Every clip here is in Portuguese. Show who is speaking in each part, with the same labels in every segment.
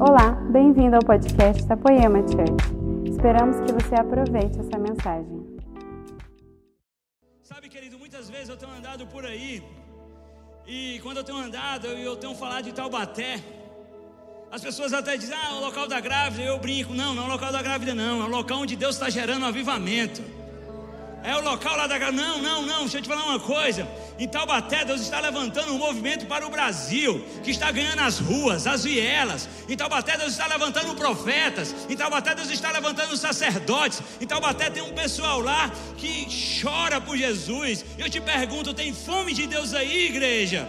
Speaker 1: Olá, bem-vindo ao podcast da Poema Church. Esperamos que você aproveite essa mensagem.
Speaker 2: Sabe, querido, muitas vezes eu tenho andado por aí e quando eu tenho andado e eu tenho falado de Taubaté, as pessoas até dizem, ah, o local da grávida, eu brinco, não, não é o local da grávida, não, é o local onde Deus está gerando avivamento. É o local lá da. Não, não, não, deixa eu te falar uma coisa. Em Taubaté, Deus está levantando um movimento para o Brasil, que está ganhando as ruas, as vielas. Em Taubaté, Deus está levantando profetas. Em Taubaté, Deus está levantando sacerdotes. Em Taubaté, tem um pessoal lá que chora por Jesus. Eu te pergunto: tem fome de Deus aí, igreja?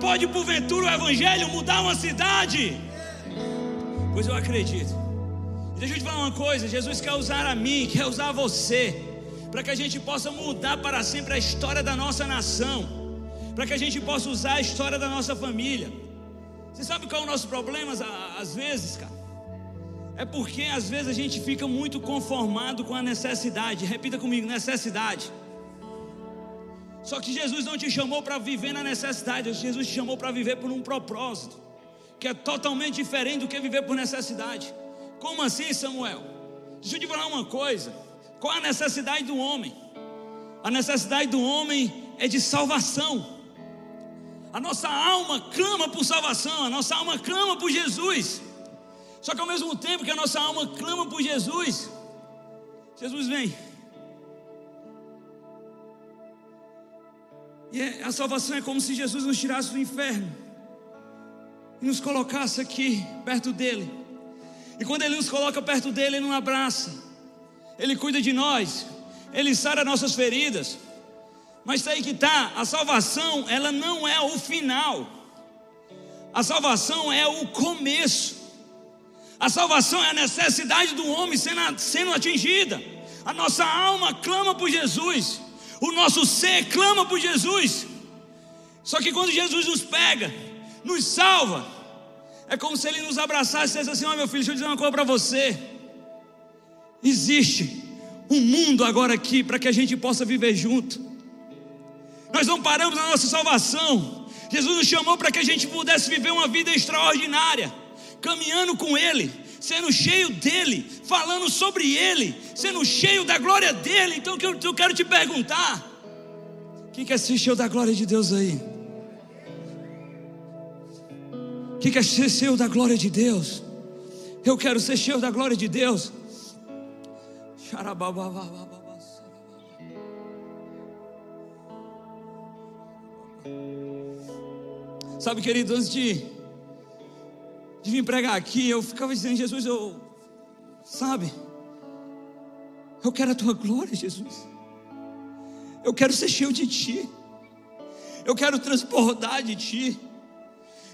Speaker 2: Pode porventura o Evangelho mudar uma cidade? Pois eu acredito. Deixa eu te falar uma coisa: Jesus quer usar a mim, quer usar você para que a gente possa mudar para sempre a história da nossa nação, para que a gente possa usar a história da nossa família. Você sabe qual é o nosso problema às vezes, cara? É porque às vezes a gente fica muito conformado com a necessidade. Repita comigo: necessidade. Só que Jesus não te chamou para viver na necessidade, Jesus te chamou para viver por um propósito, que é totalmente diferente do que viver por necessidade. Como assim, Samuel? Deixa eu te falar uma coisa. Qual a necessidade do homem? A necessidade do homem é de salvação. A nossa alma clama por salvação, a nossa alma clama por Jesus. Só que ao mesmo tempo que a nossa alma clama por Jesus, Jesus vem. E é, a salvação é como se Jesus nos tirasse do inferno e nos colocasse aqui perto dele. E quando ele nos coloca perto dele, ele nos abraça. Ele cuida de nós, Ele sara nossas feridas. Mas está aí que está, a salvação, ela não é o final. A salvação é o começo. A salvação é a necessidade do homem sendo, sendo atingida. A nossa alma clama por Jesus. O nosso ser clama por Jesus. Só que quando Jesus nos pega, nos salva, é como se ele nos abraçasse e dissesse assim: Ó oh, meu filho, deixa eu dizer uma coisa para você. Existe um mundo agora aqui para que a gente possa viver junto. Nós não paramos na nossa salvação. Jesus nos chamou para que a gente pudesse viver uma vida extraordinária, caminhando com Ele, sendo cheio dele, falando sobre Ele, sendo cheio da glória dele. Então eu, eu quero te perguntar: quem quer ser cheio da glória de Deus aí? Quem quer ser cheio da glória de Deus? Eu quero ser cheio da glória de Deus. Sabe, querido, antes de, de vir pregar aqui, eu ficava dizendo, Jesus, eu, sabe, eu quero a tua glória, Jesus. Eu quero ser cheio de ti. Eu quero transportar de ti.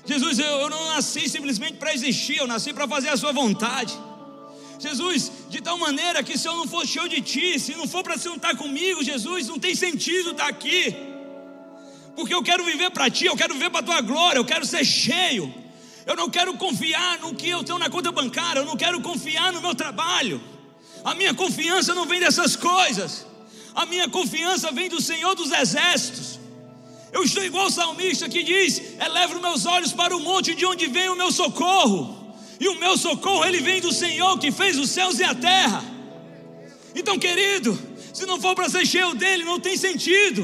Speaker 2: Jesus, eu, eu não nasci simplesmente para existir, eu nasci para fazer a sua vontade. Jesus, de tal maneira que se eu não for cheio de ti, se não for para se estar comigo, Jesus, não tem sentido estar aqui. Porque eu quero viver para ti, eu quero viver para a tua glória, eu quero ser cheio. Eu não quero confiar no que eu tenho na conta bancária, eu não quero confiar no meu trabalho. A minha confiança não vem dessas coisas. A minha confiança vem do Senhor dos exércitos. Eu estou igual o salmista que diz: Eleva os meus olhos para o monte de onde vem o meu socorro e o meu socorro ele vem do Senhor que fez os céus e a terra. Então, querido, se não for para ser cheio dele, não tem sentido.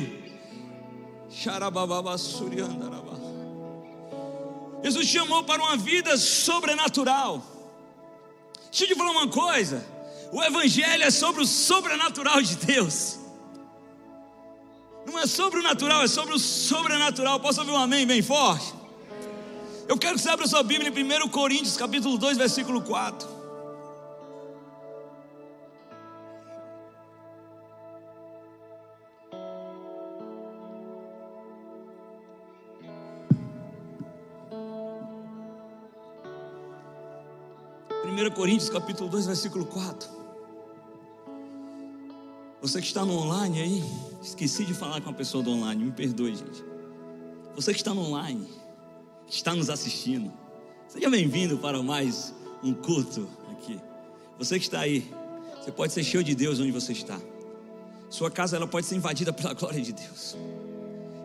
Speaker 2: Jesus chamou para uma vida sobrenatural. Deixa eu te falar uma coisa: o Evangelho é sobre o sobrenatural de Deus. Não é sobre o natural, é sobre o sobrenatural. Posso ouvir um amém bem forte? Eu quero que você abra sua Bíblia em 1 Coríntios, capítulo 2, versículo 4. Primeiro Coríntios capítulo 2, versículo 4. Você que está no online aí, esqueci de falar com a pessoa do online, me perdoe, gente. Você que está no online, está nos assistindo. Seja bem-vindo para mais um culto aqui. Você que está aí, você pode ser cheio de Deus onde você está. Sua casa ela pode ser invadida pela glória de Deus.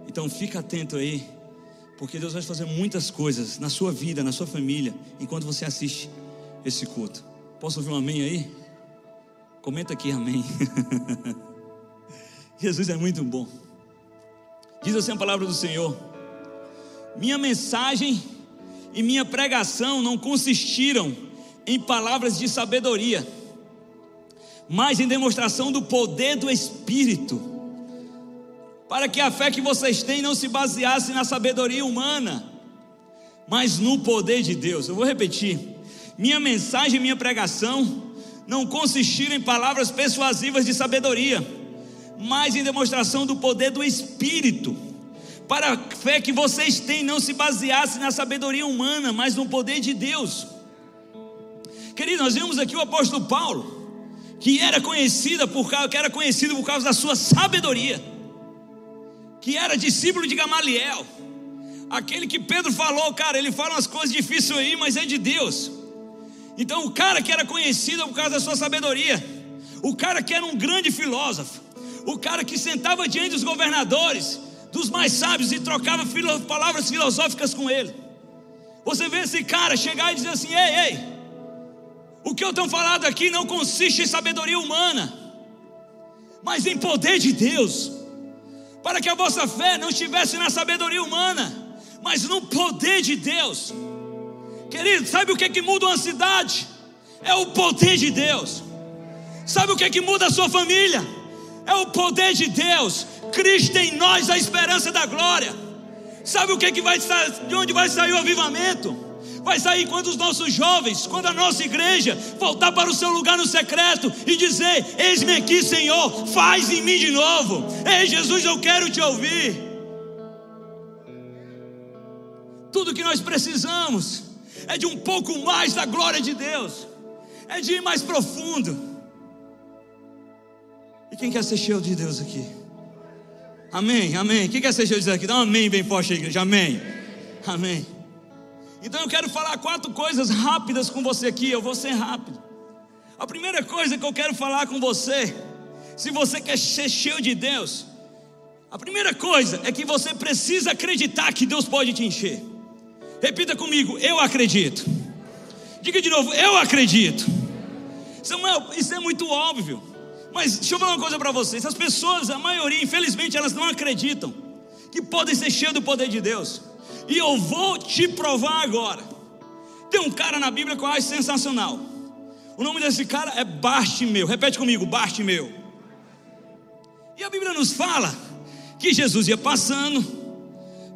Speaker 2: Então fica atento aí, Porque Deus vai fazer muitas coisas na sua vida, na sua família, enquanto você assiste esse culto. Posso ouvir um amém aí? Comenta aqui, amém. Jesus é muito bom. Diz assim a palavra do Senhor: Minha mensagem e minha pregação não consistiram em palavras de sabedoria, mas em demonstração do poder do Espírito, para que a fé que vocês têm não se baseasse na sabedoria humana, mas no poder de Deus. Eu vou repetir: minha mensagem e minha pregação não consistiram em palavras persuasivas de sabedoria, mas em demonstração do poder do Espírito, para a fé que vocês têm não se baseasse na sabedoria humana, mas no poder de Deus. Querido, nós vimos aqui o apóstolo Paulo, que era conhecido por causa, que era conhecido por causa da sua sabedoria, que era discípulo de Gamaliel, aquele que Pedro falou, cara, ele fala umas coisas difíceis aí, mas é de Deus. Então, o cara que era conhecido por causa da sua sabedoria, o cara que era um grande filósofo, o cara que sentava diante dos governadores, dos mais sábios e trocava filo, palavras filosóficas com ele. Você vê esse cara chegar e dizer assim: ei, ei, o que eu tenho falado aqui não consiste em sabedoria humana, mas em poder de Deus, para que a vossa fé não estivesse na sabedoria humana, mas no poder de Deus. Querido, sabe o que, é que muda uma cidade? É o poder de Deus. Sabe o que, é que muda a sua família? É o poder de Deus. Cristo em nós, a esperança da glória. Sabe o que, é que vai de onde vai sair o avivamento? Vai sair quando os nossos jovens, quando a nossa igreja voltar para o seu lugar no secreto e dizer: Eis-me aqui, Senhor, faz em mim de novo. Ei, Jesus, eu quero te ouvir. Tudo que nós precisamos é de um pouco mais da glória de Deus, é de ir mais profundo. E quem quer ser cheio de Deus aqui? Amém, amém. Quer ser cheio de Deus aqui? Dá um amém bem forte igreja. Amém, amém. Então eu quero falar quatro coisas rápidas com você aqui. Eu vou ser rápido. A primeira coisa que eu quero falar com você, se você quer ser cheio de Deus, a primeira coisa é que você precisa acreditar que Deus pode te encher. Repita comigo, eu acredito. Diga de novo, eu acredito. Samuel, isso é muito óbvio. Mas deixa eu falar uma coisa para vocês: as pessoas, a maioria, infelizmente, elas não acreditam que podem ser cheias do poder de Deus. E eu vou te provar agora. Tem um cara na Bíblia que eu acho sensacional. O nome desse cara é Bartimeu. Repete comigo, Bartimeu. E a Bíblia nos fala que Jesus ia passando.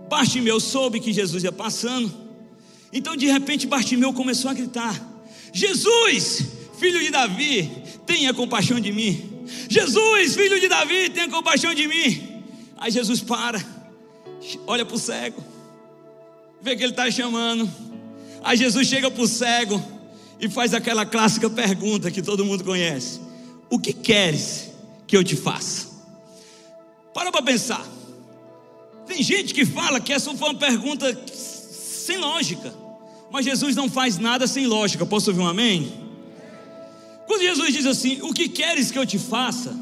Speaker 2: Bartimeu soube que Jesus ia passando. Então, de repente, Bartimeu começou a gritar: Jesus, filho de Davi, tenha compaixão de mim. Jesus, filho de Davi, tenha compaixão de mim. Aí Jesus para, olha para o cego, vê que ele está chamando. Aí Jesus chega para o cego e faz aquela clássica pergunta que todo mundo conhece: O que queres que eu te faça? Para para pensar. Tem gente que fala que essa foi uma pergunta sem lógica, mas Jesus não faz nada sem lógica. Posso ouvir um amém? Quando Jesus diz assim: O que queres que eu te faça?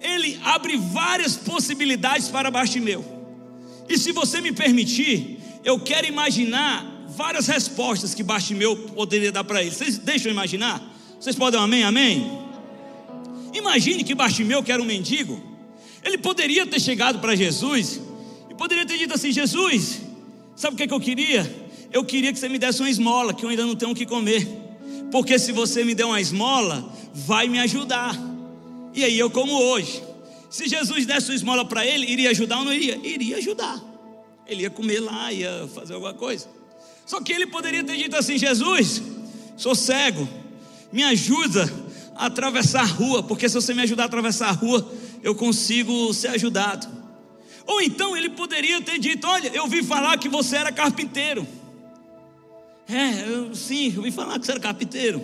Speaker 2: Ele abre várias possibilidades para Bartimeu. E se você me permitir, eu quero imaginar várias respostas que Bartimeu poderia dar para ele. Vocês deixam eu imaginar? Vocês podem amém? Amém? Imagine que Bartimeu, que era um mendigo, ele poderia ter chegado para Jesus e poderia ter dito assim: Jesus, sabe o que, é que eu queria? Eu queria que você me desse uma esmola, que eu ainda não tenho o que comer porque se você me der uma esmola, vai me ajudar. E aí eu como hoje. Se Jesus desse uma esmola para ele, iria ajudar ou não iria? Iria ajudar. Ele ia comer lá, ia fazer alguma coisa. Só que ele poderia ter dito assim: Jesus, sou cego, me ajuda a atravessar a rua, porque se você me ajudar a atravessar a rua, eu consigo ser ajudado. Ou então ele poderia ter dito: Olha, eu vi falar que você era carpinteiro. É, eu, sim, eu ouvi falar que você era carpinteiro.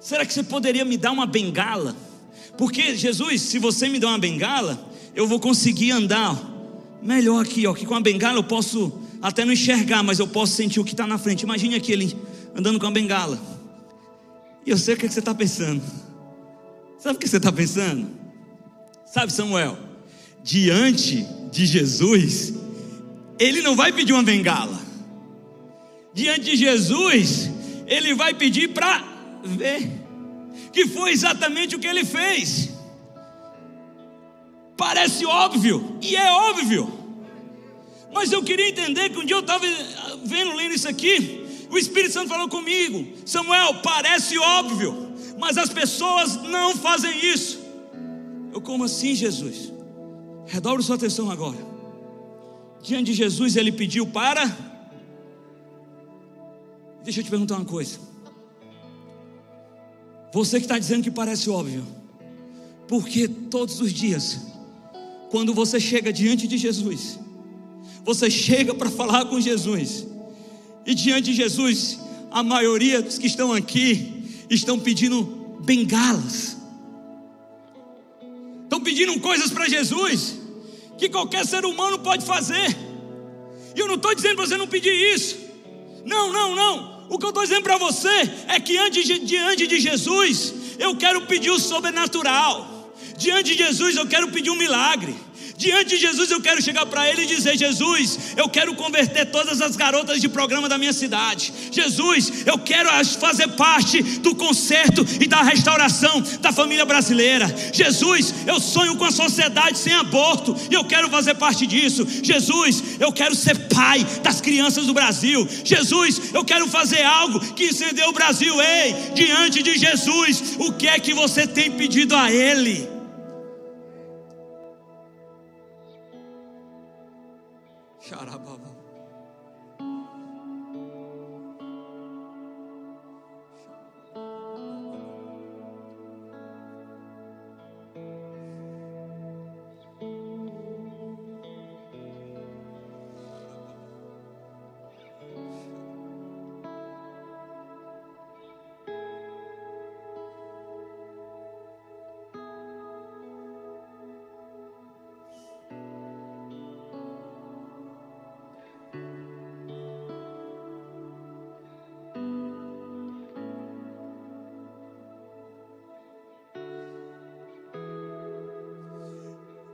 Speaker 2: Será que você poderia me dar uma bengala? Porque, Jesus, se você me der uma bengala, eu vou conseguir andar melhor aqui, ó, que com a bengala eu posso até não enxergar, mas eu posso sentir o que está na frente. Imagine aquele andando com a bengala. E eu sei o que, é que você está pensando. Sabe o que você está pensando? Sabe, Samuel? Diante de Jesus, ele não vai pedir uma bengala. Diante de Jesus, ele vai pedir para ver. Que foi exatamente o que ele fez. Parece óbvio, e é óbvio. Mas eu queria entender que um dia eu estava vendo, lendo isso aqui, o Espírito Santo falou comigo: Samuel, parece óbvio, mas as pessoas não fazem isso. Eu, como assim, Jesus? Redobre sua atenção agora. Diante de Jesus, ele pediu para. Deixa eu te perguntar uma coisa. Você que está dizendo que parece óbvio, porque todos os dias, quando você chega diante de Jesus, você chega para falar com Jesus, e diante de Jesus, a maioria dos que estão aqui estão pedindo bengalas, estão pedindo coisas para Jesus que qualquer ser humano pode fazer. E eu não estou dizendo para você não pedir isso. Não, não, não. O que eu estou dizendo para você é que de, diante de Jesus, eu quero pedir o sobrenatural. Diante de Jesus, eu quero pedir um milagre. Diante de Jesus, eu quero chegar para Ele e dizer: Jesus, eu quero converter todas as garotas de programa da minha cidade. Jesus, eu quero fazer parte do conserto e da restauração da família brasileira. Jesus, eu sonho com a sociedade sem aborto e eu quero fazer parte disso. Jesus, eu quero ser pai das crianças do Brasil. Jesus, eu quero fazer algo que incendeu o Brasil. Ei, diante de Jesus, o que é que você tem pedido a Ele?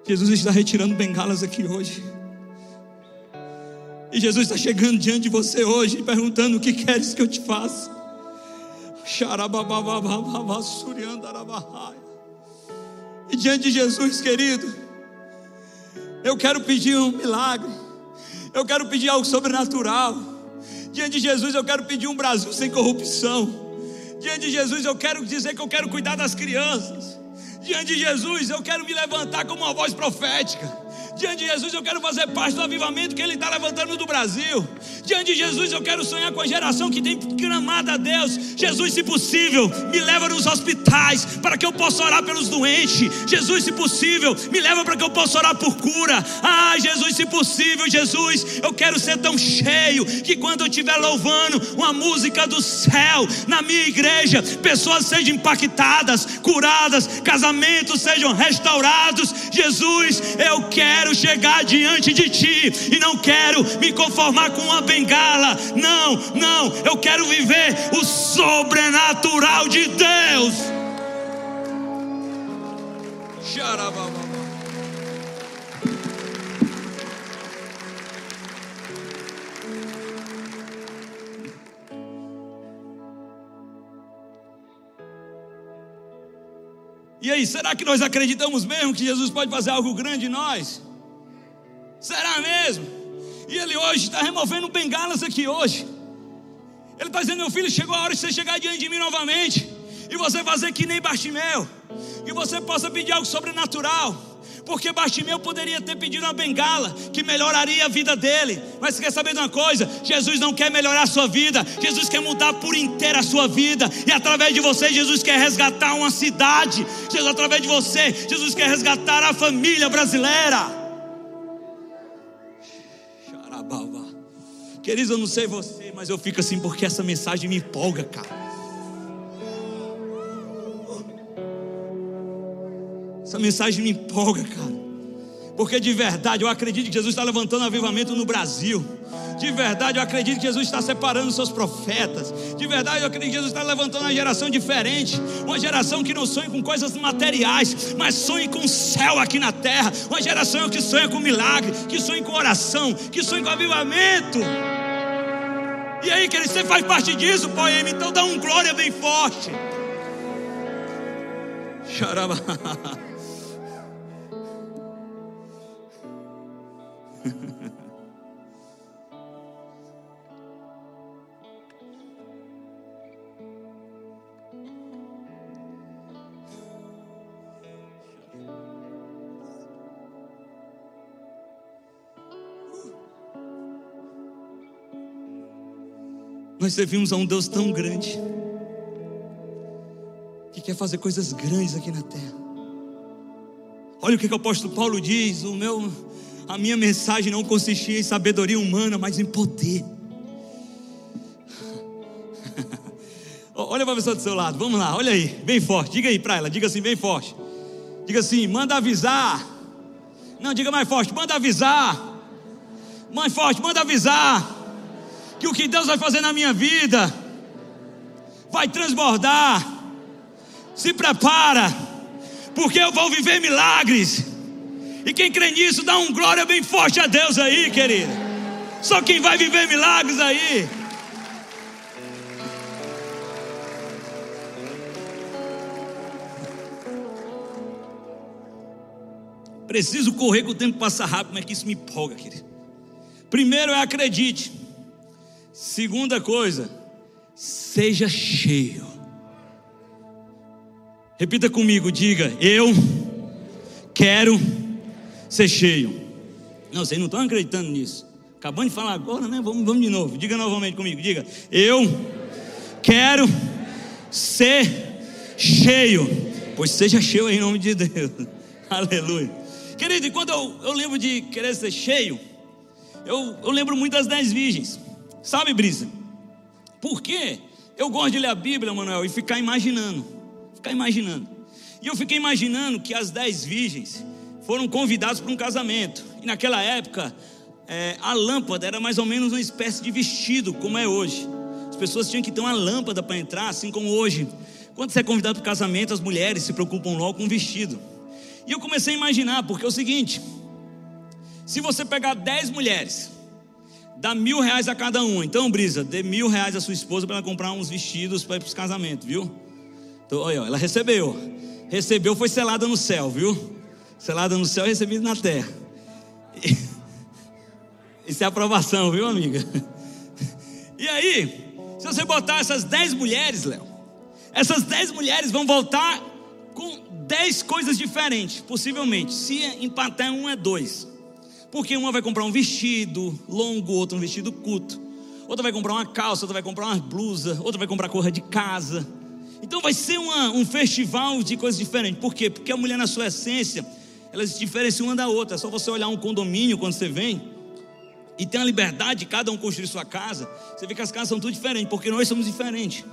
Speaker 2: Jesus está retirando bengalas aqui hoje. E Jesus está chegando diante de você hoje, perguntando: O que queres que eu te faça? E diante de Jesus, querido, eu quero pedir um milagre, eu quero pedir algo sobrenatural. Diante de Jesus, eu quero pedir um Brasil sem corrupção. Diante de Jesus, eu quero dizer que eu quero cuidar das crianças. Diante de Jesus, eu quero me levantar como uma voz profética. Diante de Jesus, eu quero fazer parte do avivamento que Ele está levantando do Brasil. Diante de Jesus, eu quero sonhar com a geração que tem clamado a Deus. Jesus, se possível, me leva nos hospitais para que eu possa orar pelos doentes. Jesus, se possível, me leva para que eu possa orar por cura. Ah, Jesus, se possível, Jesus, eu quero ser tão cheio que quando eu estiver louvando uma música do céu na minha igreja, pessoas sejam impactadas, curadas, casamentos sejam restaurados. Jesus, eu quero quero chegar diante de ti e não quero me conformar com uma bengala. Não, não, eu quero viver o sobrenatural de Deus. E aí, será que nós acreditamos mesmo que Jesus pode fazer algo grande em nós? Será mesmo? E ele hoje está removendo bengalas aqui hoje. Ele está dizendo: Meu filho, chegou a hora de você chegar diante de mim novamente. E você fazer que nem Bartimeu. Que você possa pedir algo sobrenatural. Porque Bartimeu poderia ter pedido uma bengala que melhoraria a vida dele. Mas quer saber de uma coisa? Jesus não quer melhorar a sua vida. Jesus quer mudar por inteira a sua vida. E através de você, Jesus quer resgatar uma cidade. Jesus, através de você, Jesus quer resgatar a família brasileira. Queridos, eu não sei você, mas eu fico assim porque essa mensagem me empolga, cara. Essa mensagem me empolga, cara. Porque de verdade eu acredito que Jesus está levantando avivamento no Brasil. De verdade, eu acredito que Jesus está separando seus profetas. De verdade, eu acredito que Jesus está levantando uma geração diferente. Uma geração que não sonha com coisas materiais, mas sonha com o céu aqui na terra. Uma geração que sonha com milagre, que sonha com oração, que sonha com avivamento. E aí, querido, você faz parte disso, poema, então dá um glória bem forte. Chorava. Nós servimos a um Deus tão grande que quer fazer coisas grandes aqui na terra. Olha o que, que o apóstolo Paulo diz: o meu, a minha mensagem não consistia em sabedoria humana, mas em poder. olha para a pessoa do seu lado, vamos lá, olha aí, bem forte, diga aí para ela, diga assim, bem forte. Diga assim, manda avisar. Não, diga mais forte, manda avisar. Mais forte, manda avisar que o que Deus vai fazer na minha vida vai transbordar. Se prepara, porque eu vou viver milagres. E quem crê nisso, dá um glória bem forte a Deus aí, querido. Só quem vai viver milagres aí. Preciso correr que o tempo passa rápido, mas que isso me empolga, querido. Primeiro é acredite. Segunda coisa, seja cheio. Repita comigo, diga: Eu quero ser cheio. Não, vocês não estão acreditando nisso. Acabando de falar agora, né? Vamos, vamos de novo. Diga novamente comigo. Diga: Eu quero ser cheio. Pois seja cheio em nome de Deus. Aleluia. Querido, e quando eu, eu lembro de querer ser cheio, eu, eu lembro muito das dez virgens. Sabe, Brisa? Por quê? Eu gosto de ler a Bíblia, Manuel, e ficar imaginando. Ficar imaginando. E eu fiquei imaginando que as dez virgens foram convidadas para um casamento. E naquela época, é, a lâmpada era mais ou menos uma espécie de vestido, como é hoje. As pessoas tinham que ter uma lâmpada para entrar, assim como hoje. Quando você é convidado para o casamento, as mulheres se preocupam logo com o vestido. E eu comecei a imaginar, porque é o seguinte: se você pegar dez mulheres dá mil reais a cada um. Então, Brisa, dê mil reais à sua esposa para ela comprar uns vestidos para ir para os casamentos, viu? Então, olha, ela recebeu. Recebeu, foi selada no céu, viu? Selada no céu e recebida na terra. Isso é aprovação, viu, amiga? E aí, se você botar essas dez mulheres, Léo, essas dez mulheres vão voltar com dez coisas diferentes, possivelmente. Se empatar um é dois. Porque uma vai comprar um vestido longo, outra um vestido curto. Outra vai comprar uma calça, outra vai comprar uma blusa, outra vai comprar cor de casa. Então vai ser uma, um festival de coisas diferentes. Por quê? Porque a mulher, na sua essência, elas se diferenciam uma da outra. É só você olhar um condomínio quando você vem e tem a liberdade de cada um construir sua casa. Você vê que as casas são tudo diferentes, porque nós somos diferentes.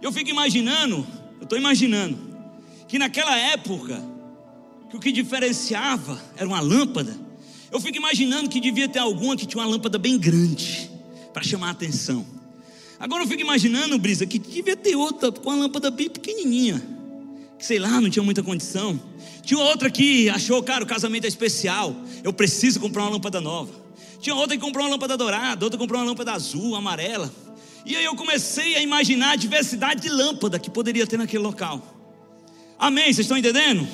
Speaker 2: Eu fico imaginando, eu estou imaginando, que naquela época, que o que diferenciava era uma lâmpada eu fico imaginando que devia ter alguma que tinha uma lâmpada bem grande para chamar a atenção. Agora eu fico imaginando, Brisa, que devia ter outra com uma lâmpada bem pequenininha, que sei lá, não tinha muita condição. Tinha outra que achou, cara, o casamento é especial, eu preciso comprar uma lâmpada nova. Tinha outra que comprou uma lâmpada dourada, outra comprou uma lâmpada azul, amarela. E aí eu comecei a imaginar a diversidade de lâmpada que poderia ter naquele local. Amém? Vocês estão entendendo?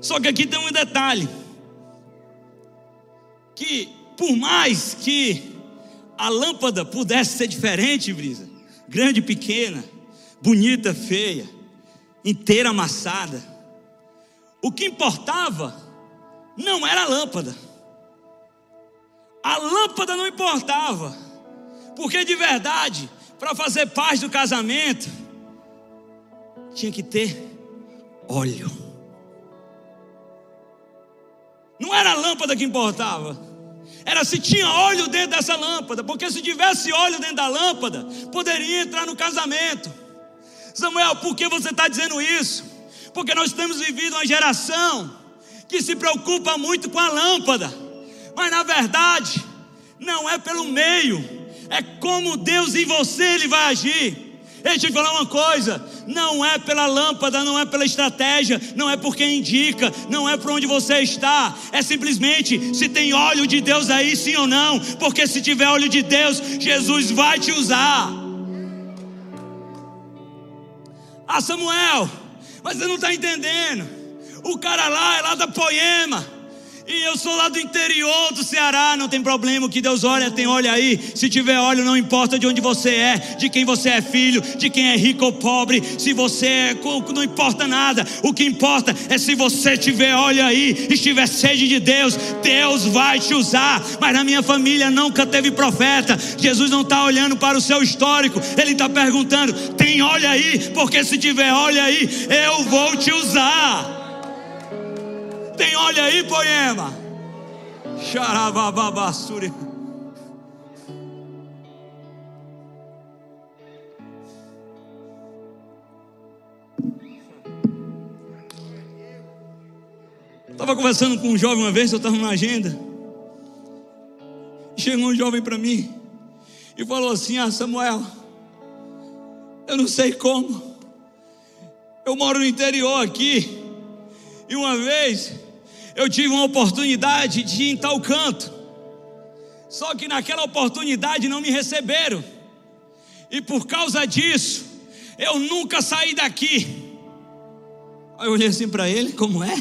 Speaker 2: Só que aqui tem um detalhe que por mais que a lâmpada pudesse ser diferente, Brisa, grande, pequena, bonita, feia, inteira amassada, o que importava não era a lâmpada. A lâmpada não importava, porque de verdade, para fazer parte do casamento, tinha que ter óleo. Lâmpada que importava. Era se tinha óleo dentro dessa lâmpada, porque se tivesse óleo dentro da lâmpada, poderia entrar no casamento. Samuel, por que você está dizendo isso? Porque nós temos vivido uma geração que se preocupa muito com a lâmpada, mas na verdade, não é pelo meio, é como Deus em você ele vai agir. Deixa eu te falar uma coisa: não é pela lâmpada, não é pela estratégia, não é por quem indica, não é por onde você está, é simplesmente se tem óleo de Deus aí, sim ou não, porque se tiver óleo de Deus, Jesus vai te usar. Ah, Samuel, mas você não está entendendo. O cara lá é lá da Poema. E eu sou lá do interior do Ceará, não tem problema, o que Deus olha, tem olho aí. Se tiver óleo, não importa de onde você é, de quem você é filho, de quem é rico ou pobre, se você é, não importa nada. O que importa é se você tiver óleo aí, estiver sede de Deus, Deus vai te usar. Mas na minha família nunca teve profeta. Jesus não está olhando para o seu histórico, ele está perguntando: tem óleo aí? Porque se tiver óleo aí, eu vou te usar. Tem olha aí, poema. Xaravababassuri. Estava conversando com um jovem uma vez, eu estava na agenda. Chegou um jovem para mim e falou assim: Ah, Samuel, eu não sei como. Eu moro no interior aqui. E uma vez eu tive uma oportunidade de ir em tal canto. Só que naquela oportunidade não me receberam. E por causa disso, eu nunca saí daqui. Aí eu olhei assim para ele, como é?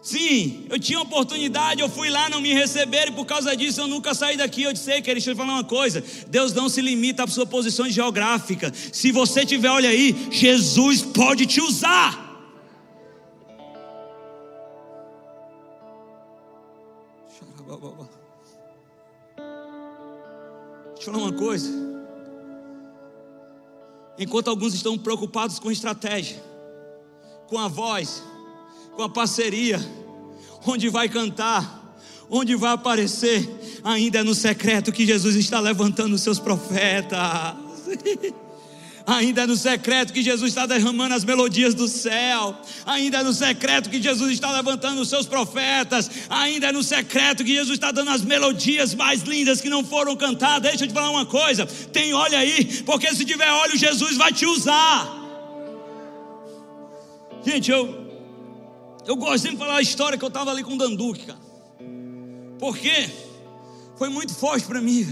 Speaker 2: Sim, eu tinha oportunidade, eu fui lá, não me receberam, e por causa disso eu nunca saí daqui. Eu disse, querido, deixa eu falar uma coisa: Deus não se limita à sua posição geográfica. Se você tiver, olha aí, Jesus pode te usar. Deixa eu falar uma coisa. Enquanto alguns estão preocupados com estratégia, com a voz, com a parceria, onde vai cantar, onde vai aparecer, ainda é no secreto que Jesus está levantando os seus profetas. Ainda é no secreto que Jesus está derramando as melodias do céu. Ainda é no secreto que Jesus está levantando os seus profetas. Ainda é no secreto que Jesus está dando as melodias mais lindas que não foram cantadas. Deixa eu te falar uma coisa: tem olho aí, porque se tiver olho, Jesus vai te usar. Gente, eu eu gosto de falar a história que eu estava ali com o Danduque, cara. Porque foi muito forte para mim.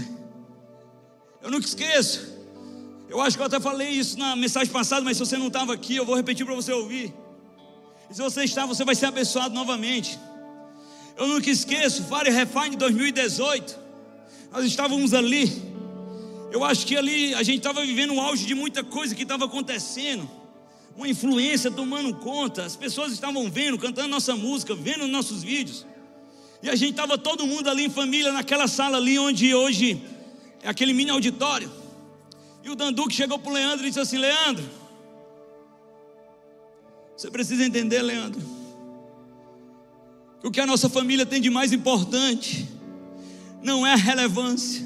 Speaker 2: Eu nunca esqueço. Eu acho que eu até falei isso na mensagem passada, mas se você não estava aqui, eu vou repetir para você ouvir. E se você está, você vai ser abençoado novamente. Eu nunca esqueço, Fire Refine 2018. Nós estávamos ali. Eu acho que ali a gente estava vivendo um auge de muita coisa que estava acontecendo. Uma influência tomando conta. As pessoas estavam vendo, cantando nossa música, vendo nossos vídeos. E a gente estava todo mundo ali em família, naquela sala ali onde hoje é aquele mini auditório. E o Danduque chegou para o Leandro e disse assim: Leandro, você precisa entender, Leandro, que o que a nossa família tem de mais importante não é a relevância,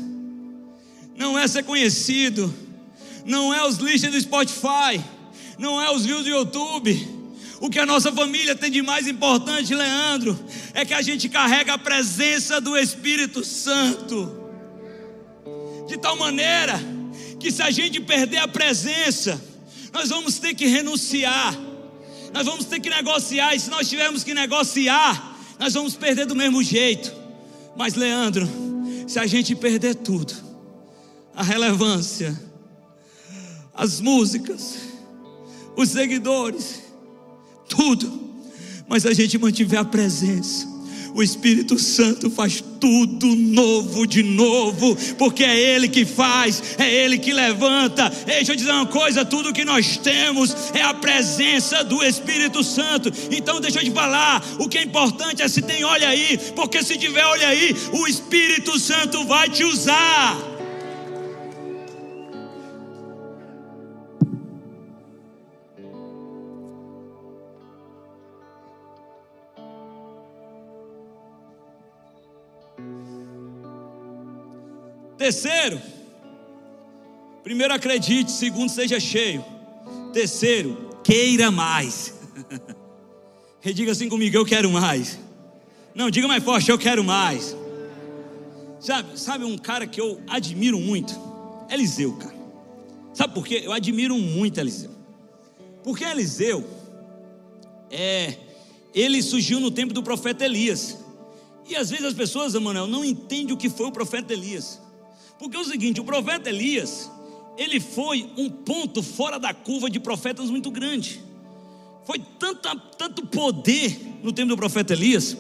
Speaker 2: não é ser conhecido, não é os listas do Spotify, não é os views do YouTube. O que a nossa família tem de mais importante, Leandro, é que a gente carrega a presença do Espírito Santo. De tal maneira que se a gente perder a presença, nós vamos ter que renunciar, nós vamos ter que negociar, e se nós tivermos que negociar, nós vamos perder do mesmo jeito. Mas, Leandro, se a gente perder tudo, a relevância, as músicas, os seguidores, tudo, mas a gente mantiver a presença, o Espírito Santo faz tudo novo de novo, porque é Ele que faz, é Ele que levanta. Deixa eu dizer uma coisa: tudo que nós temos é a presença do Espírito Santo. Então, deixa eu te falar: o que é importante é se tem olha aí, porque se tiver olha aí, o Espírito Santo vai te usar. Terceiro, primeiro acredite, segundo seja cheio. Terceiro, queira mais. Diga assim comigo, eu quero mais. Não, diga mais forte, eu quero mais. Sabe, sabe um cara que eu admiro muito? Eliseu, cara. Sabe por quê? Eu admiro muito Eliseu. Porque Eliseu é ele surgiu no tempo do profeta Elias. E às vezes as pessoas, Emanuel, não entendem o que foi o profeta Elias. Porque é o seguinte, o profeta Elias, ele foi um ponto fora da curva de profetas muito grande. Foi tanta, tanto poder no tempo do profeta Elias,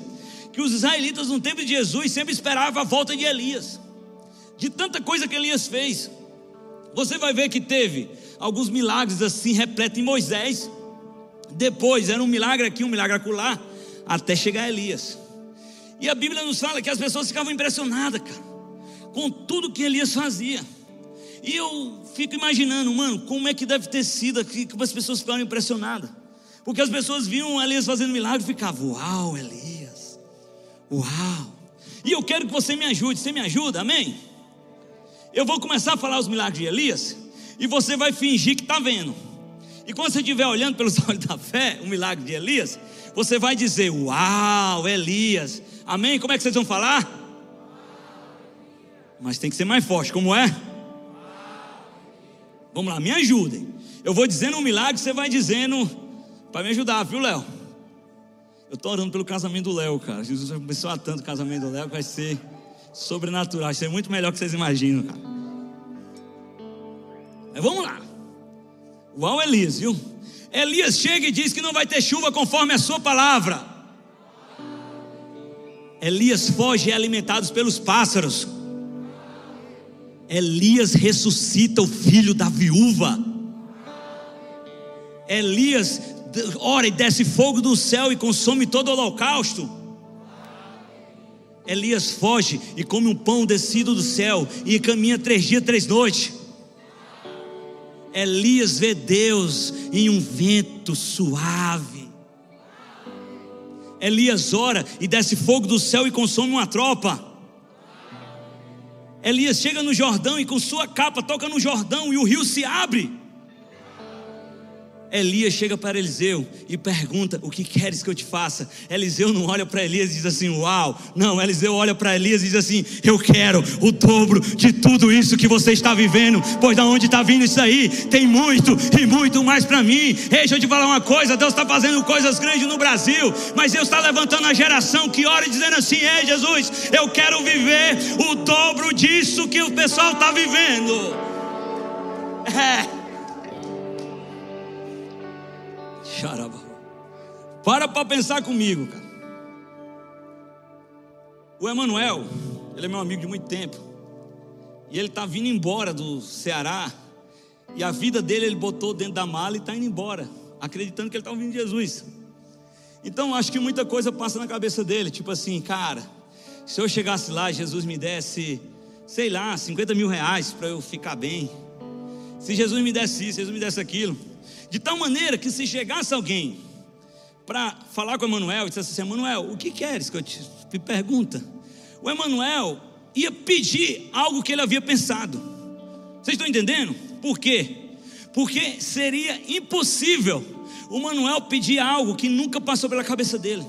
Speaker 2: que os israelitas no tempo de Jesus sempre esperavam a volta de Elias. De tanta coisa que Elias fez. Você vai ver que teve alguns milagres assim repletos em Moisés. Depois era um milagre aqui, um milagre acolá, até chegar Elias. E a Bíblia nos fala que as pessoas ficavam impressionadas, cara, com tudo que Elias fazia. E eu fico imaginando, mano, como é que deve ter sido aqui que as pessoas ficaram impressionadas. Porque as pessoas viam Elias fazendo milagre e ficavam, uau, Elias, uau. E eu quero que você me ajude, você me ajuda, amém? Eu vou começar a falar os milagres de Elias e você vai fingir que está vendo. E quando você estiver olhando pelos olhos da fé, o milagre de Elias, você vai dizer: Uau, Elias, amém? Como é que vocês vão falar? Mas tem que ser mais forte, como é? Vamos lá, me ajudem. Eu vou dizendo um milagre, você vai dizendo para me ajudar, viu, Léo? Eu estou orando pelo casamento do Léo, cara. Jesus abençoa tanto o casamento do Léo que vai ser sobrenatural, vai ser muito melhor que vocês imaginam, cara. Mas vamos lá. Uau, Elias, viu? Elias chega e diz que não vai ter chuva conforme a sua palavra. Elias foge e é alimentado pelos pássaros. Elias ressuscita o filho da viúva. Elias ora e desce fogo do céu e consome todo o holocausto. Elias foge e come um pão descido do céu e caminha três dias, três noites. Elias vê Deus em um vento suave. Elias ora e desce fogo do céu e consome uma tropa. Elias chega no Jordão e com sua capa toca no Jordão e o rio se abre. Elias chega para Eliseu e pergunta: O que queres que eu te faça? Eliseu não olha para Elias e diz assim: Uau. Não, Eliseu olha para Elias e diz assim: Eu quero o dobro de tudo isso que você está vivendo, pois da onde está vindo isso aí, tem muito e muito mais para mim. Ei, deixa eu te falar uma coisa: Deus está fazendo coisas grandes no Brasil, mas Deus está levantando a geração que ora e dizendo assim: Ei, Jesus, eu quero viver o dobro disso que o pessoal está vivendo. É. Para para pensar comigo, cara. O Emanuel, ele é meu amigo de muito tempo. E ele está vindo embora do Ceará. E a vida dele ele botou dentro da mala e está indo embora, acreditando que ele está ouvindo Jesus. Então acho que muita coisa passa na cabeça dele, tipo assim, cara, se eu chegasse lá, Jesus me desse, sei lá, 50 mil reais para eu ficar bem. Se Jesus me desse isso, Jesus me desse aquilo. De tal maneira que se chegasse alguém para falar com Emanuel e dissesse assim: Emanuel, o que queres que eu te, te pergunta? O Emanuel ia pedir algo que ele havia pensado. Vocês estão entendendo? Por quê? Porque seria impossível o Manuel pedir algo que nunca passou pela cabeça dele.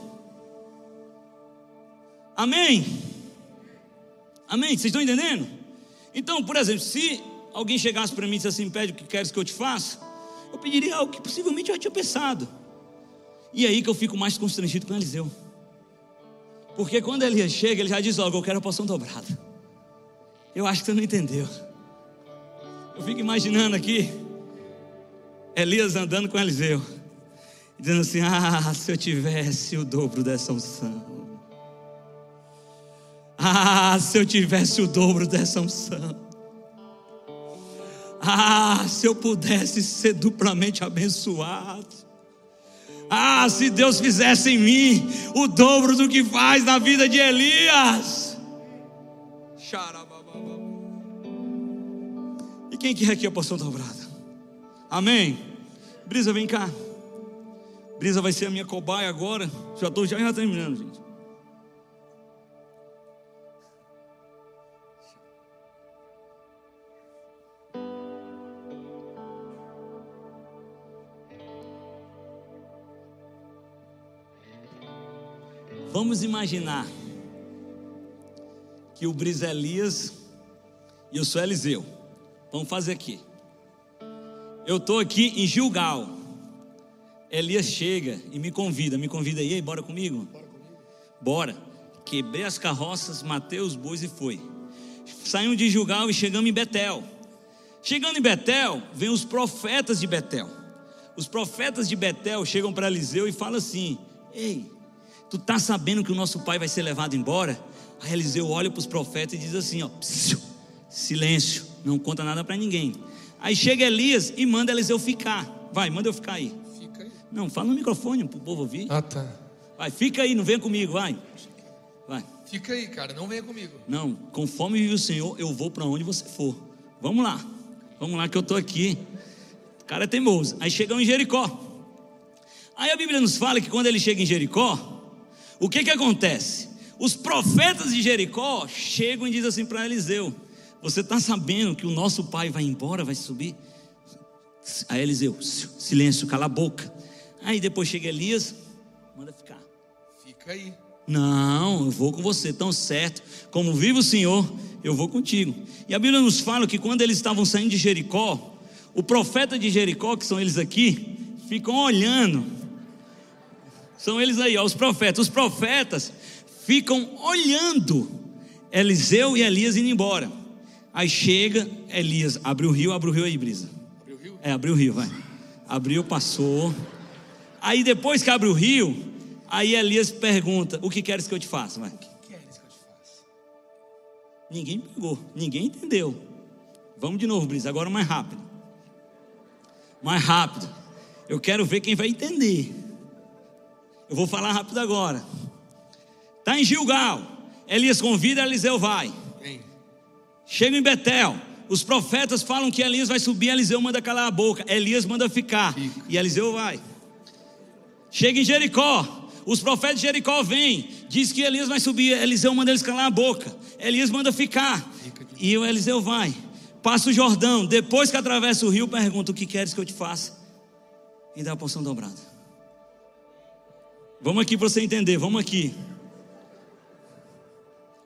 Speaker 2: Amém? Amém? Vocês estão entendendo? Então, por exemplo, se alguém chegasse para mim e dissesse assim: pede o que queres que eu te faça, eu pediria algo que possivelmente eu já tinha pensado. E aí que eu fico mais constrangido com Eliseu. Porque quando Elias chega, ele já diz logo: Eu quero a poção dobrada. Eu acho que você não entendeu. Eu fico imaginando aqui, Elias andando com Eliseu, dizendo assim: Ah, se eu tivesse o dobro dessa unção. Ah, se eu tivesse o dobro dessa unção. Ah, se eu pudesse ser duplamente abençoado. Ah, se Deus fizesse em mim o dobro do que faz na vida de Elias. E quem quer aqui a porção dobrada? Amém. Brisa, vem cá. Brisa vai ser a minha cobaia agora. Já estou já, já terminando, gente. Vamos imaginar que o Brisa é Elias e eu sou Eliseu. Vamos fazer aqui. Eu estou aqui em Gilgal. Elias chega e me convida, me convida aí, bora comigo? Bora. Quebrei as carroças, matei os bois e foi. Saímos de Gilgal e chegamos em Betel. Chegando em Betel, vem os profetas de Betel. Os profetas de Betel chegam para Eliseu e falam assim: Ei, tu tá sabendo que o nosso pai vai ser levado embora? Aí Eliseu olha para os profetas e diz assim: Ó, silêncio, não conta nada para ninguém. Aí chega Elias e manda Eliseu ficar. Vai, manda eu ficar aí.
Speaker 3: Fica aí.
Speaker 2: Não, fala no microfone para o povo ouvir.
Speaker 3: Ah, tá.
Speaker 2: Vai, fica aí, não vem comigo, vai. Vai.
Speaker 3: Fica aí, cara, não venha comigo.
Speaker 2: Não, conforme vive o Senhor, eu vou para onde você for. Vamos lá. Vamos lá que eu estou aqui. O cara é teimoso. Aí chegam em Jericó. Aí a Bíblia nos fala que quando ele chega em Jericó, o que que acontece? Os profetas de Jericó chegam e dizem assim para Eliseu: Você está sabendo que o nosso pai vai embora, vai subir? Aí Eliseu, silêncio, cala a boca. Aí depois chega Elias, manda ficar.
Speaker 3: Fica aí.
Speaker 2: Não, eu vou com você, tão certo. Como vive o Senhor, eu vou contigo. E a Bíblia nos fala que quando eles estavam saindo de Jericó, o profeta de Jericó, que são eles aqui, ficam olhando. São eles aí, ó, os profetas. Os profetas ficam olhando Eliseu e Elias indo embora. Aí chega Elias, abre o rio, abre o rio aí, brisa.
Speaker 3: Abriu o rio?
Speaker 2: É, abriu o rio, vai. Abriu, passou. Aí depois que abre o rio, aí Elias pergunta: O que queres que eu te faça? Vai.
Speaker 3: O que queres que eu te faça?
Speaker 2: Ninguém pegou, ninguém entendeu. Vamos de novo, Brisa, agora mais rápido. Mais rápido. Eu quero ver quem vai entender. Eu vou falar rápido agora. Está em Gilgal. Elias convida, Eliseu vai. Chega em Betel. Os profetas falam que Elias vai subir, Eliseu manda calar a boca. Elias manda ficar.
Speaker 3: Fica.
Speaker 2: E Eliseu vai. Chega em Jericó. Os profetas de Jericó vêm. Diz que Elias vai subir. Eliseu manda eles calar a boca. Elias manda ficar.
Speaker 3: Fica
Speaker 2: E o Eliseu vai. Passa o Jordão. Depois que atravessa o rio, pergunta: O que queres que eu te faça? E dá a porção dobrada. Vamos aqui para você entender. Vamos aqui.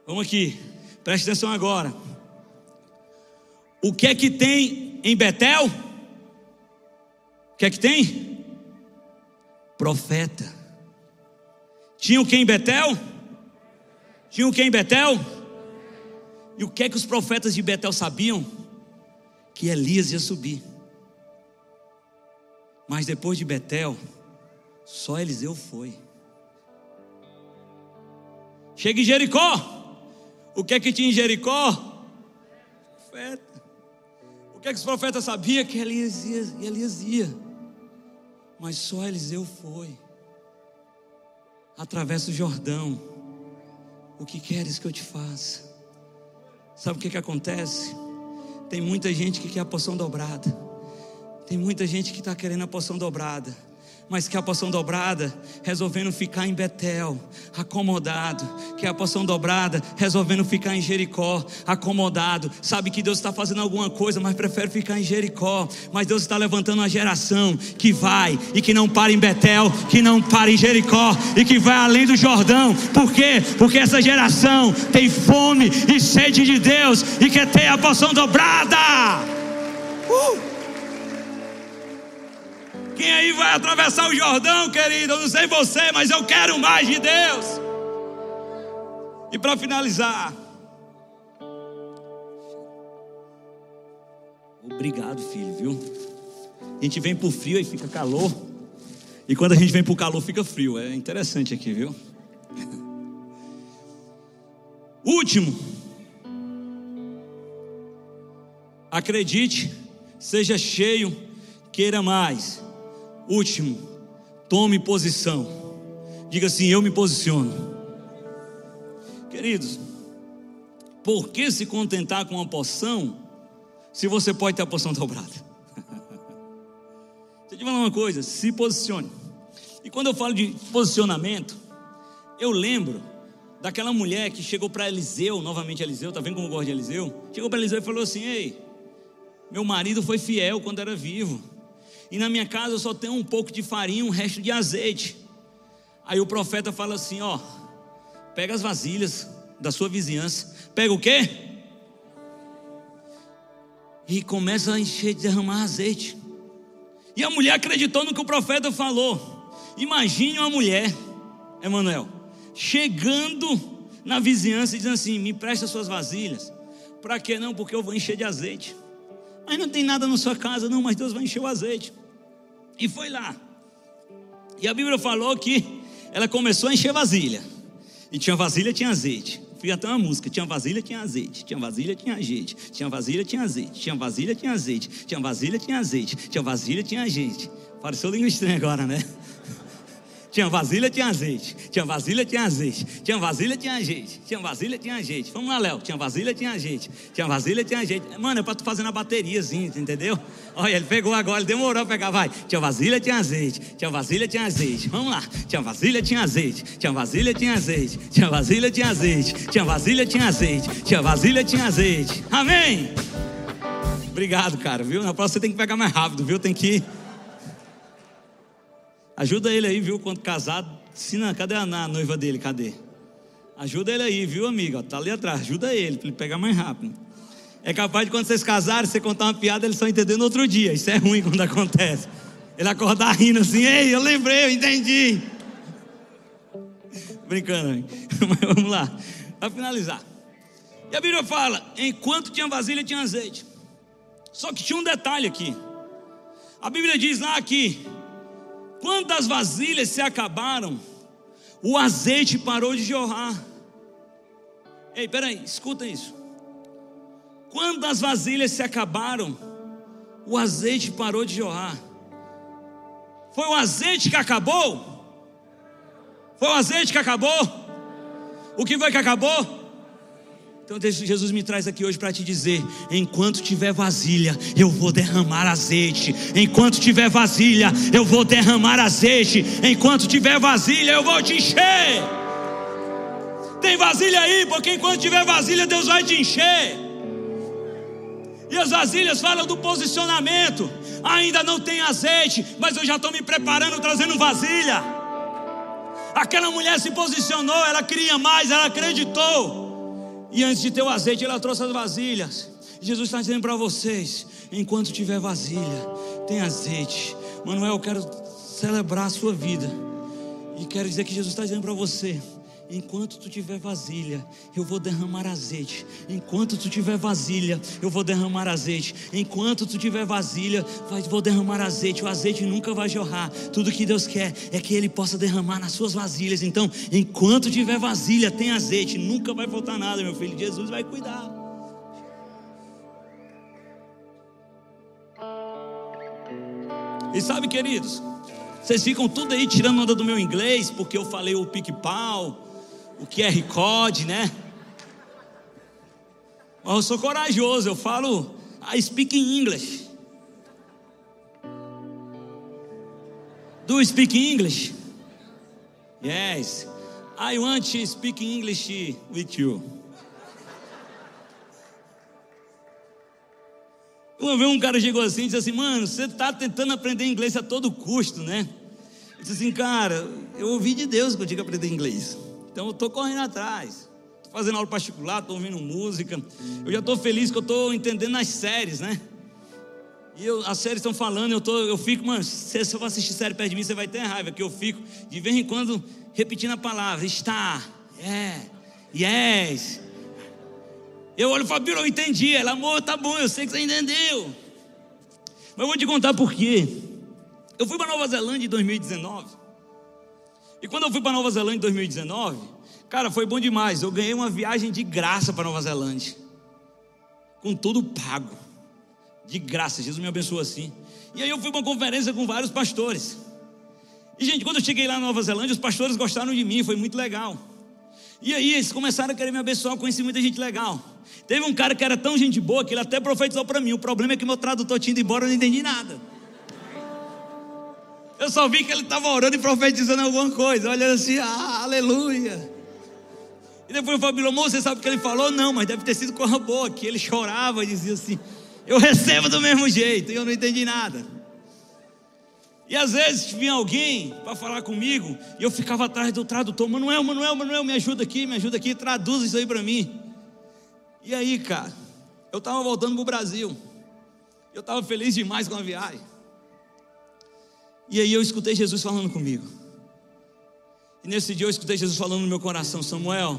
Speaker 2: Vamos aqui. Preste atenção agora. O que é que tem em Betel? O que é que tem? Profeta. Tinha o que em Betel? Tinha o que em Betel? E o que é que os profetas de Betel sabiam? Que Elias ia subir. Mas depois de Betel, só Eliseu foi. Chega em Jericó. O que é que tinha em Jericó? Profeta. O que é que os profetas sabiam? Que Elias ia, Elias ia. Mas só Eliseu foi. Atravessa o Jordão. O que queres que eu te faça? Sabe o que, que acontece? Tem muita gente que quer a porção dobrada. Tem muita gente que está querendo a porção dobrada. Mas que a porção dobrada, resolvendo ficar em Betel, acomodado. Que a porção dobrada, resolvendo ficar em Jericó, acomodado. Sabe que Deus está fazendo alguma coisa, mas prefere ficar em Jericó. Mas Deus está levantando uma geração que vai e que não para em Betel, que não para em Jericó e que vai além do Jordão. Por quê? Porque essa geração tem fome e sede de Deus e quer ter a porção dobrada. Uh! Quem aí vai atravessar o Jordão, querido? Eu não sei você, mas eu quero mais de Deus. E para finalizar, obrigado, filho, viu? A gente vem pro frio e fica calor. E quando a gente vem pro calor, fica frio. É interessante aqui, viu? Último. Acredite, seja cheio, queira mais. Último, tome posição. Diga assim: Eu me posiciono. Queridos, por que se contentar com uma porção se você pode ter a porção dobrada? Deixa eu te falar uma coisa: se posicione. E quando eu falo de posicionamento, eu lembro daquela mulher que chegou para Eliseu, novamente Eliseu, tá vendo como eu gosto de Eliseu? Chegou para Eliseu e falou assim: Ei, meu marido foi fiel quando era vivo. E na minha casa eu só tenho um pouco de farinha, um resto de azeite. Aí o profeta fala assim: ó, pega as vasilhas, da sua vizinhança, pega o quê? E começa a encher, derramar azeite. E a mulher acreditou no que o profeta falou. Imagine uma mulher, Emanuel, chegando na vizinhança e dizendo assim: me presta suas vasilhas. Para que não? Porque eu vou encher de azeite. Mas não tem nada na sua casa, não, mas Deus vai encher o azeite. E foi lá. E a Bíblia falou que ela começou a encher vasilha. E tinha vasilha, tinha azeite. Fiz até uma música. Tinha vasilha, tinha azeite. Tinha vasilha, tinha azeite. Tinha vasilha, tinha azeite. Tinha vasilha, tinha azeite. Tinha vasilha, tinha azeite. Tinha vasilha, tinha azeite. Pareceu língua estranha agora, né? Tinha vasilha, tinha azeite. Tinha vasilha, tinha azeite. Tinha vasilha, tinha azeite. Tinha vasilha, tinha azeite. Vamos lá, Léo. Tinha vasilha, tinha azeite. Tinha vasilha, tinha azeite. Mano, é pra tu fazer na bateriazinha, entendeu? Olha, ele pegou agora, ele demorou a pegar, vai. Tinha vasilha, tinha azeite. Tinha vasilha, tinha azeite. Vamos lá. Tinha vasilha, tinha azeite. Tinha vasilha, tinha azeite. Tinha vasilha, tinha azeite. Tinha vasilha, tinha azeite. Tinha vasilha, tinha azeite. Amém. Obrigado, cara, viu? Na próxima você tem que pegar mais rápido, viu? Tem que. Ajuda ele aí, viu? Quando casado, ensina, cadê a noiva dele? Cadê? Ajuda ele aí, viu, amigo? Tá ali atrás. Ajuda ele, para ele pegar mais rápido. É capaz de quando vocês casarem, você contar uma piada, ele só entender no outro dia. Isso é ruim quando acontece. Ele acordar rindo assim, ei, eu lembrei, eu entendi. Brincando, mas vamos lá. Para finalizar. E a Bíblia fala: enquanto tinha vasilha, tinha azeite. Só que tinha um detalhe aqui. A Bíblia diz lá que quando as vasilhas se acabaram, o azeite parou de jorrar. Ei, peraí, escuta isso. Quando as vasilhas se acabaram, o azeite parou de jorrar. Foi o azeite que acabou? Foi o azeite que acabou? O que foi que acabou? Então Jesus me traz aqui hoje para te dizer: enquanto tiver vasilha, eu vou derramar azeite. Enquanto tiver vasilha, eu vou derramar azeite. Enquanto tiver vasilha, eu vou te encher. Tem vasilha aí, porque enquanto tiver vasilha, Deus vai te encher. E as vasilhas falam do posicionamento. Ainda não tem azeite, mas eu já estou me preparando, trazendo vasilha. Aquela mulher se posicionou, ela queria mais, ela acreditou. E antes de ter o azeite, ela trouxe as vasilhas. Jesus está dizendo para vocês: enquanto tiver vasilha, tem azeite. Manuel, eu quero celebrar a sua vida. E quero dizer que Jesus está dizendo para você: enquanto tu tiver vasilha, eu vou derramar azeite. Enquanto tu tiver vasilha, eu vou derramar azeite. Enquanto tu tiver vasilha, vou derramar azeite. O azeite nunca vai jorrar. Tudo que Deus quer é que Ele possa derramar nas suas vasilhas. Então, enquanto tiver vasilha, tem azeite. Nunca vai faltar nada, meu filho. Jesus vai cuidar. E sabe, queridos, vocês ficam tudo aí tirando onda do meu inglês, porque eu falei o pique-pau, o QR Code, né? Mas eu sou corajoso, eu falo, I speak English. Do you speak English? Yes. I want to speak English with you. Uma vez um cara chegou assim e disse assim, mano, você está tentando aprender inglês a todo custo, né? Eu disse assim, cara, eu ouvi de Deus que eu tinha que aprender inglês. Então eu estou correndo atrás. Estou fazendo aula particular, estou ouvindo música. Eu já estou feliz que eu estou entendendo as séries, né? E eu, as séries estão falando, eu, tô, eu fico, mano, se você for assistir série perto de mim, você vai ter raiva, que eu fico de vez em quando repetindo a palavra, está, é, yes. Eu olho e falo, eu entendi. Ela, amor, tá bom, eu sei que você entendeu. Mas eu vou te contar por quê. Eu fui para Nova Zelândia em 2019. E quando eu fui para Nova Zelândia em 2019, cara, foi bom demais. Eu ganhei uma viagem de graça para Nova Zelândia. Com tudo pago. De graça. Jesus me abençoou assim. E aí eu fui para uma conferência com vários pastores. E, gente, quando eu cheguei lá na Nova Zelândia, os pastores gostaram de mim, foi muito legal. E aí eles começaram a querer me abençoar, conheci muita gente legal. Teve um cara que era tão gente boa que ele até profetizou para mim. O problema é que meu tradutor tinha ido embora, eu não entendi nada. Eu só vi que ele estava orando e profetizando alguma coisa, olhando assim, ah, aleluia. E depois eu falei, Bilomô, você sabe o que ele falou? Não, mas deve ter sido coisa boa, que ele chorava e dizia assim, eu recebo do mesmo jeito, e eu não entendi nada. E às vezes vinha alguém para falar comigo e eu ficava atrás do tradutor: Manuel, Manuel, Manuel, me ajuda aqui, me ajuda aqui, traduz isso aí para mim. E aí, cara, eu estava voltando para o Brasil, eu estava feliz demais com a viagem. E aí eu escutei Jesus falando comigo. E nesse dia eu escutei Jesus falando no meu coração: Samuel,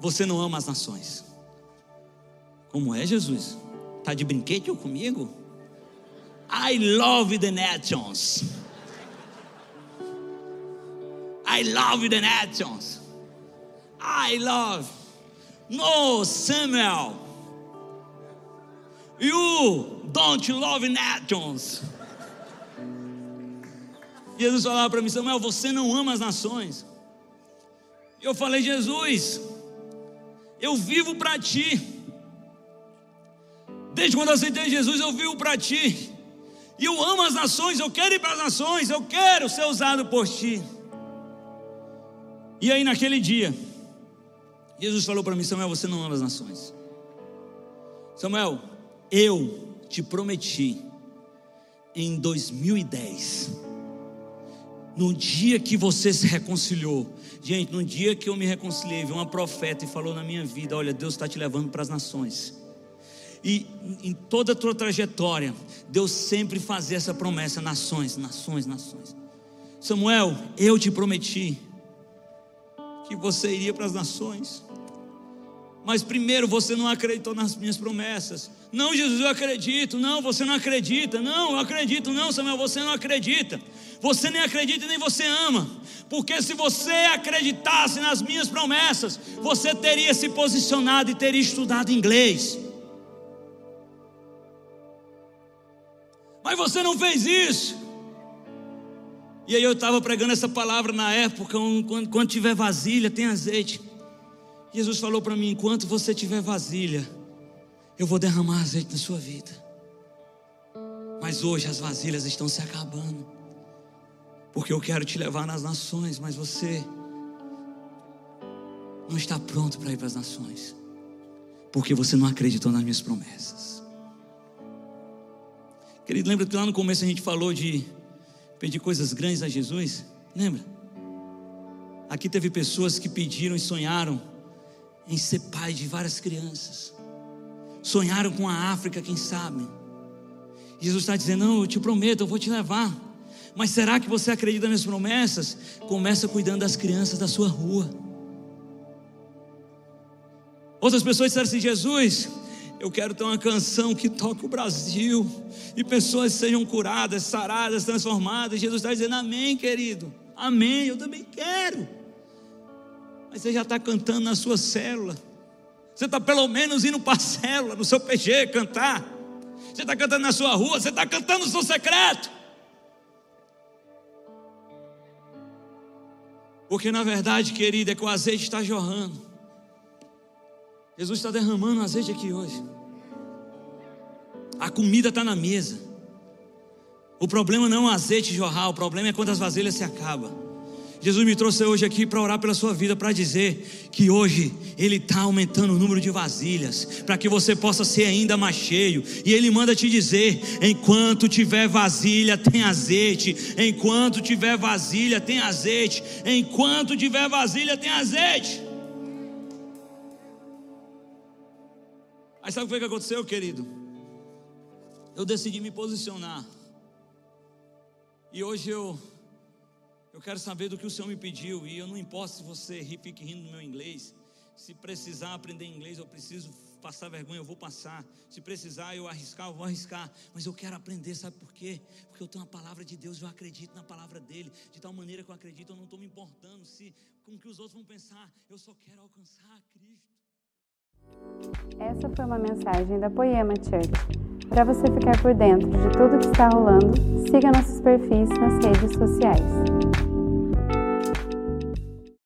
Speaker 2: você não ama as nações. Como é, Jesus? Tá de brinquedo comigo? I love the nations. I love the nations. I love. No, Samuel. You don't love nations. Jesus falava para mim, Samuel, você não ama as nações. Eu falei, Jesus, eu vivo para ti. Desde quando eu aceitei Jesus, eu vivo para ti. E eu amo as nações, eu quero ir para as nações, eu quero ser usado por ti. E aí naquele dia, Jesus falou para mim: Samuel, você não ama as nações. Samuel, eu te prometi em 2010, no dia que você se reconciliou, gente, no dia que eu me reconciliei, veio uma profeta e falou na minha vida: Olha, Deus está te levando para as nações. E em toda a tua trajetória, Deus sempre fazia essa promessa: nações, nações, nações. Samuel, eu te prometi que você iria para as nações. Mas primeiro você não acreditou nas minhas promessas. Não, Jesus, eu acredito. Não, você não acredita. Não, eu acredito. Não, Samuel, você não acredita. Você nem acredita nem você ama. Porque se você acreditasse nas minhas promessas, você teria se posicionado e teria estudado inglês. Mas você não fez isso. E aí eu estava pregando essa palavra na época, quando, quando tiver vasilha, tem azeite. Jesus falou para mim: enquanto você tiver vasilha, eu vou derramar azeite na sua vida. Mas hoje as vasilhas estão se acabando. Porque eu quero te levar nas nações, mas você não está pronto para ir para as nações. Porque você não acreditou nas minhas promessas. Querido, lembra que lá no começo a gente falou de pedir coisas grandes a Jesus? Lembra? Aqui teve pessoas que pediram e sonharam em ser pai de várias crianças. Sonharam com a África, quem sabe. Jesus está dizendo: Não, eu te prometo, eu vou te levar. Mas será que você acredita nas promessas? Começa cuidando das crianças da sua rua. Outras pessoas disseram assim: Jesus, eu quero ter uma canção que toque o Brasil e pessoas sejam curadas, saradas, transformadas. Jesus está dizendo amém, querido. Amém, eu também quero. Mas você já está cantando na sua célula. Você está pelo menos indo para a célula, no seu PG, cantar. Você está cantando na sua rua, você está cantando no seu secreto. Porque na verdade, querido, é que o azeite está jorrando. Jesus está derramando azeite aqui hoje. A comida está na mesa. O problema não é o azeite jorrar, o problema é quando as vasilhas se acabam. Jesus me trouxe hoje aqui para orar pela sua vida, para dizer que hoje Ele está aumentando o número de vasilhas, para que você possa ser ainda mais cheio. E Ele manda te dizer: enquanto tiver vasilha, tem azeite. Enquanto tiver vasilha, tem azeite. Enquanto tiver vasilha, tem azeite. Aí sabe o que foi que aconteceu, querido? Eu decidi me posicionar. E hoje eu eu quero saber do que o Senhor me pediu. E eu não importo se você fique rindo do meu inglês. Se precisar aprender inglês, eu preciso passar vergonha, eu vou passar. Se precisar eu arriscar, eu vou arriscar. Mas eu quero aprender, sabe por quê? Porque eu tenho a palavra de Deus, eu acredito na palavra dele. De tal maneira que eu acredito, eu não estou me importando se com que os outros vão pensar. Eu só quero alcançar Cristo.
Speaker 1: Essa foi uma mensagem da Poema Church. Para você ficar por dentro de tudo que está rolando, siga nossos perfis nas redes sociais.